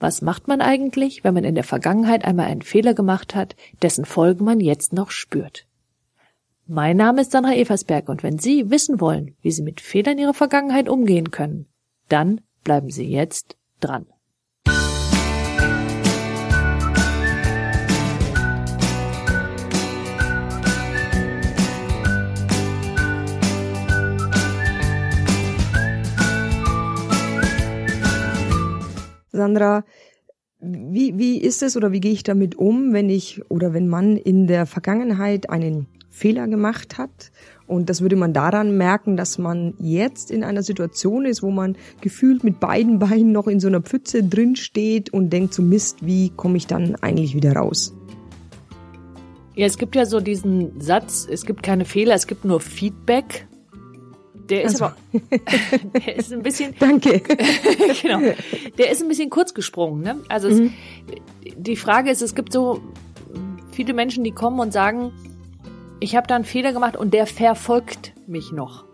Was macht man eigentlich, wenn man in der Vergangenheit einmal einen Fehler gemacht hat, dessen Folgen man jetzt noch spürt? Mein Name ist Sandra Eversberg und wenn Sie wissen wollen, wie Sie mit Fehlern Ihrer Vergangenheit umgehen können, dann bleiben Sie jetzt dran. Sandra, wie, wie ist es oder wie gehe ich damit um, wenn ich oder wenn man in der Vergangenheit einen Fehler gemacht hat? Und das würde man daran merken, dass man jetzt in einer Situation ist, wo man gefühlt mit beiden Beinen noch in so einer Pfütze drin steht und denkt so Mist, wie komme ich dann eigentlich wieder raus? Ja, es gibt ja so diesen Satz, es gibt keine Fehler, es gibt nur Feedback. Der ist also. aber, der ist ein bisschen. Danke. genau. Der ist ein bisschen kurz gesprungen, ne? Also es, mhm. die Frage ist, es gibt so viele Menschen, die kommen und sagen, ich habe da einen Fehler gemacht und der verfolgt mich noch.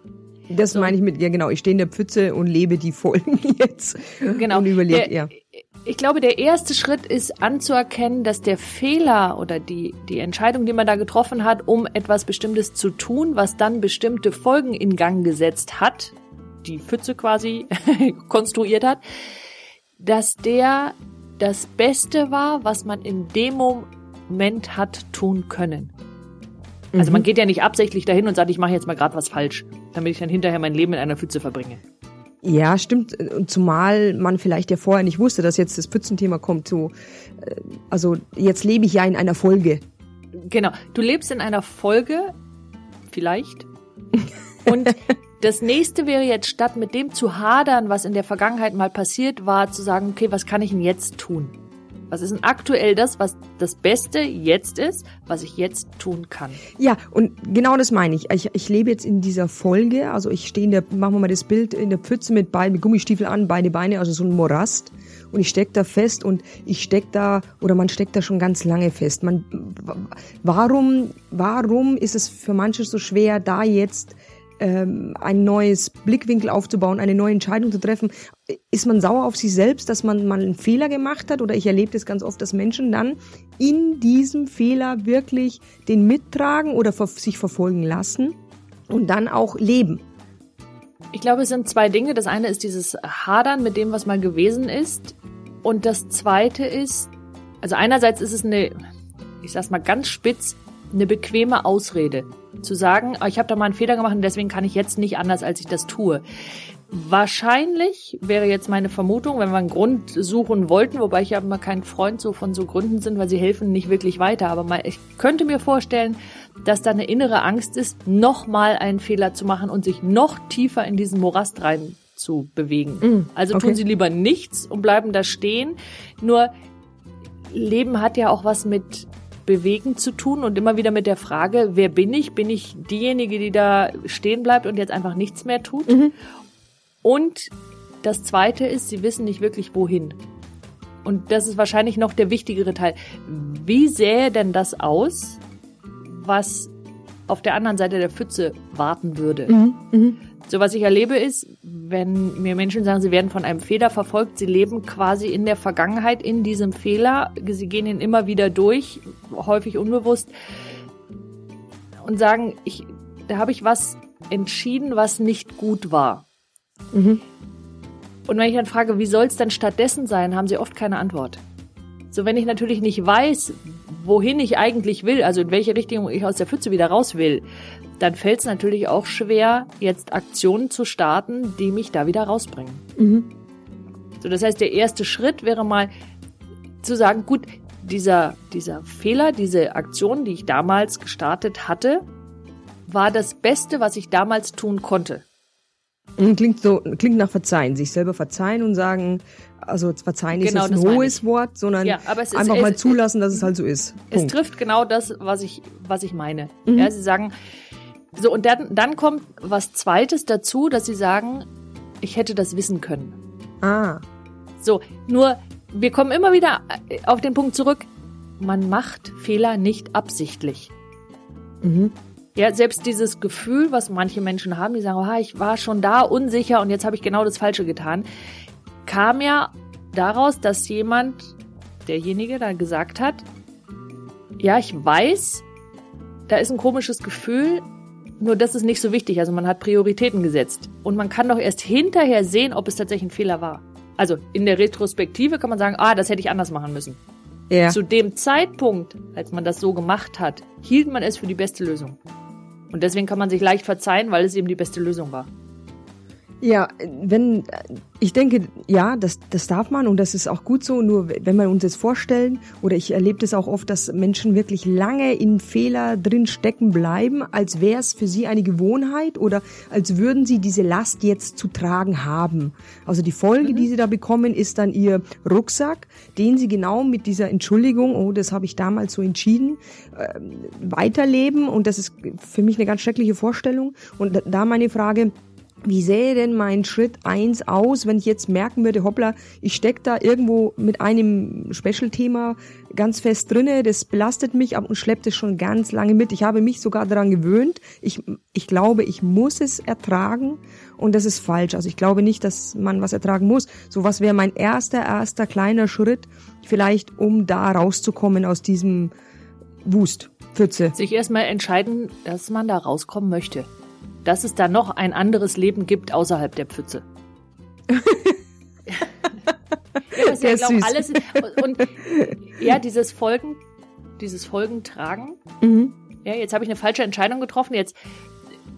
Das so. meine ich mit, ja genau, ich stehe in der Pfütze und lebe die Folgen jetzt. Genau. Und überlege, ja ich glaube, der erste Schritt ist anzuerkennen, dass der Fehler oder die, die Entscheidung, die man da getroffen hat, um etwas Bestimmtes zu tun, was dann bestimmte Folgen in Gang gesetzt hat, die Pfütze quasi konstruiert hat, dass der das Beste war, was man in dem Moment hat tun können. Also man mhm. geht ja nicht absichtlich dahin und sagt, ich mache jetzt mal gerade was falsch, damit ich dann hinterher mein Leben in einer Pfütze verbringe. Ja, stimmt. Und zumal man vielleicht ja vorher nicht wusste, dass jetzt das Pfützenthema kommt. So, äh, also jetzt lebe ich ja in einer Folge. Genau. Du lebst in einer Folge, vielleicht. Und das nächste wäre jetzt, statt mit dem zu hadern, was in der Vergangenheit mal passiert war, zu sagen, okay, was kann ich denn jetzt tun? Was ist denn aktuell das, was das Beste jetzt ist, was ich jetzt tun kann? Ja, und genau das meine ich. Ich, ich lebe jetzt in dieser Folge, also ich stehe in der, machen wir mal das Bild, in der Pfütze mit Beinen, mit Gummistiefel an, beide Beine, also so ein Morast. Und ich steck da fest und ich steck da, oder man steckt da schon ganz lange fest. Man, warum, warum ist es für manche so schwer, da jetzt ähm, ein neues Blickwinkel aufzubauen, eine neue Entscheidung zu treffen. Ist man sauer auf sich selbst, dass man mal einen Fehler gemacht hat? Oder ich erlebe das ganz oft, dass Menschen dann in diesem Fehler wirklich den mittragen oder sich verfolgen lassen und dann auch leben. Ich glaube, es sind zwei Dinge. Das eine ist dieses Hadern mit dem, was mal gewesen ist. Und das zweite ist, also einerseits ist es eine, ich sag's mal ganz spitz, eine bequeme Ausrede. Zu sagen, ah, ich habe da mal einen Fehler gemacht und deswegen kann ich jetzt nicht anders, als ich das tue. Wahrscheinlich wäre jetzt meine Vermutung, wenn wir einen Grund suchen wollten, wobei ich ja immer kein Freund so von so Gründen sind, weil sie helfen nicht wirklich weiter. Aber mal, ich könnte mir vorstellen, dass da eine innere Angst ist, nochmal einen Fehler zu machen und sich noch tiefer in diesen Morast rein zu bewegen. Mm, also okay. tun sie lieber nichts und bleiben da stehen. Nur Leben hat ja auch was mit Bewegen zu tun und immer wieder mit der Frage, wer bin ich? Bin ich diejenige, die da stehen bleibt und jetzt einfach nichts mehr tut? Mhm. Und das Zweite ist, sie wissen nicht wirklich wohin. Und das ist wahrscheinlich noch der wichtigere Teil. Wie sähe denn das aus, was auf der anderen Seite der Pfütze warten würde? Mhm. Mhm. So was ich erlebe ist, wenn mir Menschen sagen, sie werden von einem Fehler verfolgt, sie leben quasi in der Vergangenheit in diesem Fehler, sie gehen ihn immer wieder durch, häufig unbewusst und sagen, ich, da habe ich was entschieden, was nicht gut war. Mhm. Und wenn ich dann frage, wie soll es denn stattdessen sein, haben sie oft keine Antwort. So, wenn ich natürlich nicht weiß, wohin ich eigentlich will, also in welche Richtung ich aus der Pfütze wieder raus will, dann fällt es natürlich auch schwer, jetzt Aktionen zu starten, die mich da wieder rausbringen. Mhm. So, das heißt, der erste Schritt wäre mal zu sagen, gut, dieser, dieser Fehler, diese Aktion, die ich damals gestartet hatte, war das Beste, was ich damals tun konnte. Klingt so, klingt nach Verzeihen, sich selber verzeihen und sagen, also verzeihen genau, ist jetzt ein hohes Wort, sondern ja, einfach ist, mal es, zulassen, dass es halt so ist. Punkt. Es trifft genau das, was ich, was ich meine. Mhm. Ja, sie sagen, so, und dann, dann kommt was Zweites dazu, dass sie sagen, ich hätte das wissen können. Ah. So, nur, wir kommen immer wieder auf den Punkt zurück, man macht Fehler nicht absichtlich. Mhm. Ja, selbst dieses Gefühl, was manche Menschen haben, die sagen, oh, ich war schon da unsicher und jetzt habe ich genau das Falsche getan, kam ja, daraus, dass jemand, derjenige da gesagt hat, ja, ich weiß, da ist ein komisches Gefühl, nur das ist nicht so wichtig. Also man hat Prioritäten gesetzt. Und man kann doch erst hinterher sehen, ob es tatsächlich ein Fehler war. Also in der Retrospektive kann man sagen, ah, das hätte ich anders machen müssen. Ja. Zu dem Zeitpunkt, als man das so gemacht hat, hielt man es für die beste Lösung. Und deswegen kann man sich leicht verzeihen, weil es eben die beste Lösung war. Ja, wenn, ich denke, ja, das, das darf man und das ist auch gut so. Nur wenn wir uns jetzt vorstellen, oder ich erlebe das auch oft, dass Menschen wirklich lange in Fehler drin stecken bleiben, als wäre es für sie eine Gewohnheit oder als würden sie diese Last jetzt zu tragen haben. Also die Folge, mhm. die sie da bekommen, ist dann ihr Rucksack, den sie genau mit dieser Entschuldigung, oh, das habe ich damals so entschieden, äh, weiterleben. Und das ist für mich eine ganz schreckliche Vorstellung. Und da meine Frage, wie sähe denn mein Schritt eins aus, wenn ich jetzt merken würde, hoppla, ich steck da irgendwo mit einem Special-Thema ganz fest drinne, das belastet mich und schleppt es schon ganz lange mit. Ich habe mich sogar daran gewöhnt. Ich, ich glaube, ich muss es ertragen und das ist falsch. Also ich glaube nicht, dass man was ertragen muss. So was wäre mein erster, erster kleiner Schritt, vielleicht um da rauszukommen aus diesem Wust, Pfütze. Sich erstmal entscheiden, dass man da rauskommen möchte dass es da noch ein anderes Leben gibt außerhalb der Pfütze. ja, das ja, glaub, alles und ja, dieses Folgen, dieses Folgentragen. Mhm. Ja, jetzt habe ich eine falsche Entscheidung getroffen. Jetzt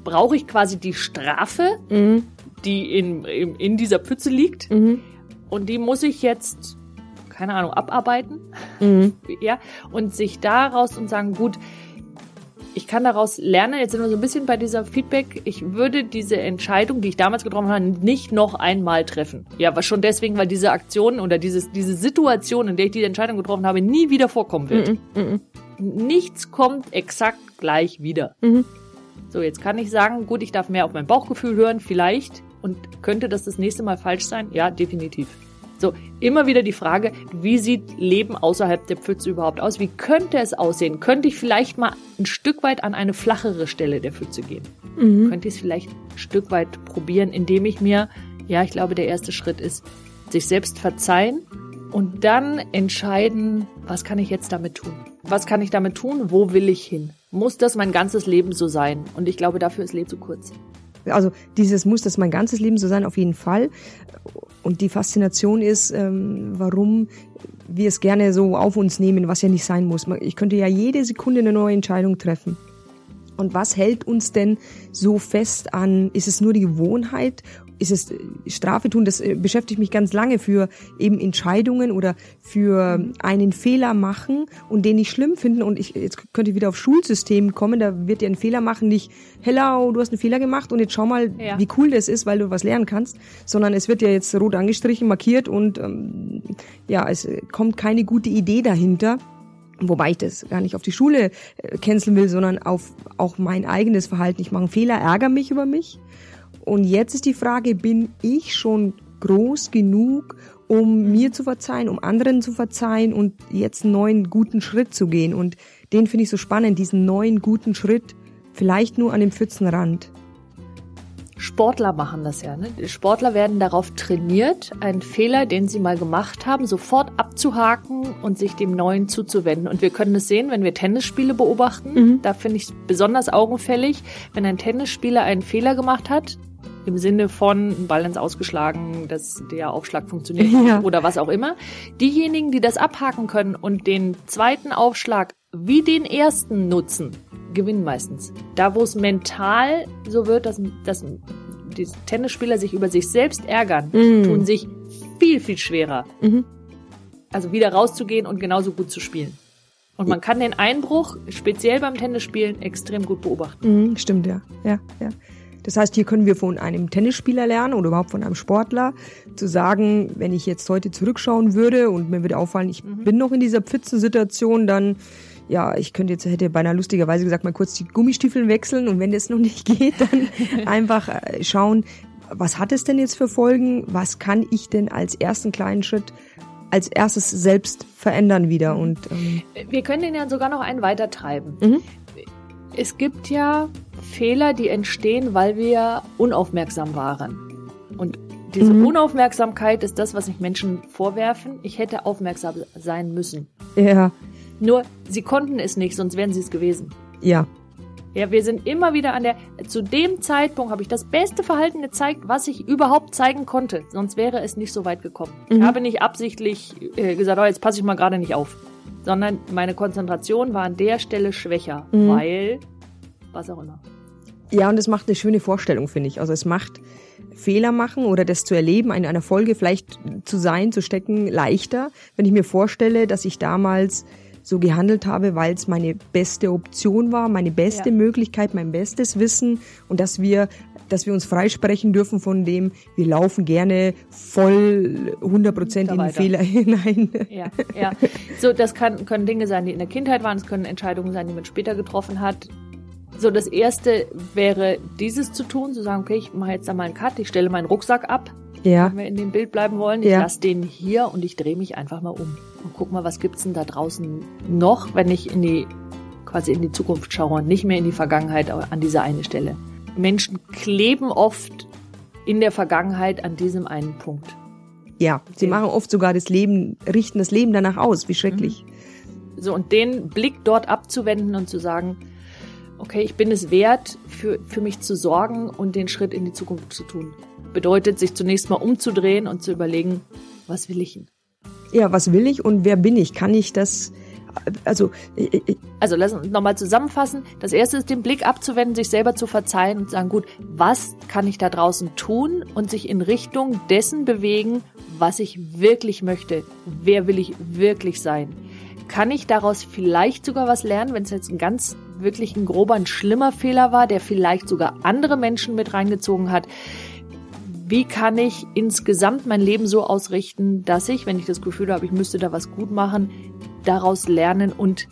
brauche ich quasi die Strafe, mhm. die in, in, in, dieser Pfütze liegt. Mhm. Und die muss ich jetzt, keine Ahnung, abarbeiten. Mhm. Ja, und sich daraus und sagen, gut, ich kann daraus lernen, jetzt sind wir so ein bisschen bei dieser Feedback, ich würde diese Entscheidung, die ich damals getroffen habe, nicht noch einmal treffen. Ja, was schon deswegen, weil diese Aktion oder dieses, diese Situation, in der ich die Entscheidung getroffen habe, nie wieder vorkommen wird. Mm -mm. Nichts kommt exakt gleich wieder. Mm so, jetzt kann ich sagen, gut, ich darf mehr auf mein Bauchgefühl hören, vielleicht. Und könnte das das nächste Mal falsch sein? Ja, definitiv. So, immer wieder die Frage, wie sieht Leben außerhalb der Pfütze überhaupt aus? Wie könnte es aussehen? Könnte ich vielleicht mal ein Stück weit an eine flachere Stelle der Pfütze gehen? Mhm. Könnte ich es vielleicht ein Stück weit probieren, indem ich mir, ja, ich glaube, der erste Schritt ist, sich selbst verzeihen und dann entscheiden, was kann ich jetzt damit tun? Was kann ich damit tun? Wo will ich hin? Muss das mein ganzes Leben so sein? Und ich glaube, dafür ist Leben zu kurz. Also dieses muss das mein ganzes Leben so sein, auf jeden Fall. Und die Faszination ist, ähm, warum wir es gerne so auf uns nehmen, was ja nicht sein muss. Ich könnte ja jede Sekunde eine neue Entscheidung treffen. Und was hält uns denn so fest an? Ist es nur die Gewohnheit ist es äh, Strafe tun, das äh, beschäftigt mich ganz lange für eben Entscheidungen oder für einen Fehler machen und den nicht schlimm finden und ich jetzt könnte ich wieder auf Schulsystem kommen, da wird dir ein Fehler machen nicht hello, du hast einen Fehler gemacht und jetzt schau mal, ja. wie cool das ist, weil du was lernen kannst, sondern es wird ja jetzt rot angestrichen, markiert und ähm, ja, es kommt keine gute Idee dahinter. Wobei ich das gar nicht auf die Schule äh, canceln will, sondern auf auch mein eigenes Verhalten. Ich mache einen Fehler, ärgere mich über mich und jetzt ist die Frage, bin ich schon groß genug, um mir zu verzeihen, um anderen zu verzeihen und jetzt einen neuen guten Schritt zu gehen? Und den finde ich so spannend, diesen neuen guten Schritt, vielleicht nur an dem Pfützenrand. Sportler machen das ja. Ne? Sportler werden darauf trainiert, einen Fehler, den sie mal gemacht haben, sofort abzuhaken und sich dem Neuen zuzuwenden. Und wir können es sehen, wenn wir Tennisspiele beobachten. Mhm. Da finde ich es besonders augenfällig, wenn ein Tennisspieler einen Fehler gemacht hat, im Sinne von Ball ins Ausgeschlagen, dass der Aufschlag funktioniert ja. oder was auch immer. Diejenigen, die das abhaken können und den zweiten Aufschlag wie den ersten nutzen, gewinnen meistens. Da, wo es mental so wird, dass, dass die Tennisspieler sich über sich selbst ärgern, mm. tun sich viel, viel schwerer. Mhm. Also wieder rauszugehen und genauso gut zu spielen. Und man kann den Einbruch, speziell beim Tennisspielen, extrem gut beobachten. Mhm, stimmt, ja. Ja, ja. Das heißt, hier können wir von einem Tennisspieler lernen oder überhaupt von einem Sportler zu sagen, wenn ich jetzt heute zurückschauen würde und mir würde auffallen, ich mhm. bin noch in dieser Pfützensituation, dann ja, ich könnte jetzt, hätte beinahe lustigerweise gesagt, mal kurz die Gummistiefeln wechseln und wenn das noch nicht geht, dann einfach äh, schauen, was hat es denn jetzt für Folgen? Was kann ich denn als ersten kleinen Schritt als erstes selbst verändern wieder? Und ähm wir können den ja sogar noch einen weiter treiben. Mhm. Es gibt ja Fehler, die entstehen, weil wir unaufmerksam waren. Und diese mhm. Unaufmerksamkeit ist das, was sich Menschen vorwerfen. Ich hätte aufmerksam sein müssen. Ja. Nur, sie konnten es nicht, sonst wären sie es gewesen. Ja. Ja, wir sind immer wieder an der, zu dem Zeitpunkt habe ich das beste Verhalten gezeigt, was ich überhaupt zeigen konnte. Sonst wäre es nicht so weit gekommen. Mhm. Ich habe nicht absichtlich äh, gesagt, oh, jetzt passe ich mal gerade nicht auf. Sondern meine Konzentration war an der Stelle schwächer, mhm. weil, was auch immer. Ja, und es macht eine schöne Vorstellung, finde ich. Also es macht Fehler machen oder das zu erleben, in einer Folge vielleicht zu sein, zu stecken, leichter, wenn ich mir vorstelle, dass ich damals so gehandelt habe, weil es meine beste Option war, meine beste ja. Möglichkeit, mein bestes Wissen und dass wir dass wir uns freisprechen dürfen von dem, wir laufen gerne voll 100% in den Fehler hinein. Ja, ja. So, das kann, können Dinge sein, die in der Kindheit waren, es können Entscheidungen sein, die man später getroffen hat. So, das erste wäre, dieses zu tun, zu sagen, okay, ich mache jetzt da mal einen Cut, ich stelle meinen Rucksack ab, ja. wenn wir in dem Bild bleiben wollen. Ich ja. lasse den hier und ich drehe mich einfach mal um und guck mal, was gibt's denn da draußen noch, wenn ich in die quasi in die Zukunft schaue und nicht mehr in die Vergangenheit an dieser eine Stelle. Menschen kleben oft in der Vergangenheit an diesem einen Punkt. Ja, sie den. machen oft sogar das Leben, richten das Leben danach aus. Wie schrecklich. Mhm. So, und den Blick dort abzuwenden und zu sagen, okay, ich bin es wert, für, für mich zu sorgen und den Schritt in die Zukunft zu tun bedeutet, sich zunächst mal umzudrehen und zu überlegen, was will ich denn? Ja, was will ich und wer bin ich? Kann ich das, also, also lass uns nochmal zusammenfassen. Das erste ist, den Blick abzuwenden, sich selber zu verzeihen und zu sagen, gut, was kann ich da draußen tun und sich in Richtung dessen bewegen, was ich wirklich möchte. Wer will ich wirklich sein? Kann ich daraus vielleicht sogar was lernen, wenn es jetzt ein ganz wirklich ein grober, ein schlimmer Fehler war, der vielleicht sogar andere Menschen mit reingezogen hat? wie kann ich insgesamt mein Leben so ausrichten, dass ich, wenn ich das Gefühl habe, ich müsste da was gut machen, daraus lernen und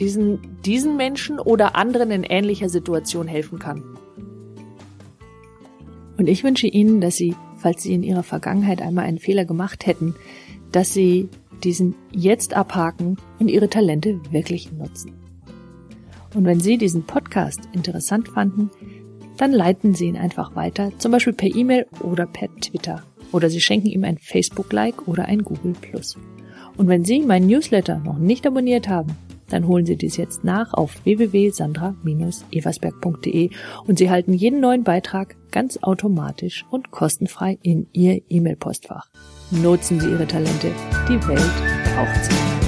diesen, diesen Menschen oder anderen in ähnlicher Situation helfen kann. Und ich wünsche Ihnen, dass Sie, falls Sie in Ihrer Vergangenheit einmal einen Fehler gemacht hätten, dass Sie diesen jetzt abhaken und Ihre Talente wirklich nutzen. Und wenn Sie diesen Podcast interessant fanden, dann leiten Sie ihn einfach weiter, zum Beispiel per E-Mail oder per Twitter. Oder Sie schenken ihm ein Facebook-Like oder ein Google+. Und wenn Sie meinen Newsletter noch nicht abonniert haben, dann holen Sie dies jetzt nach auf www.sandra-eversberg.de und Sie halten jeden neuen Beitrag ganz automatisch und kostenfrei in Ihr E-Mail-Postfach. Nutzen Sie Ihre Talente. Die Welt braucht sie.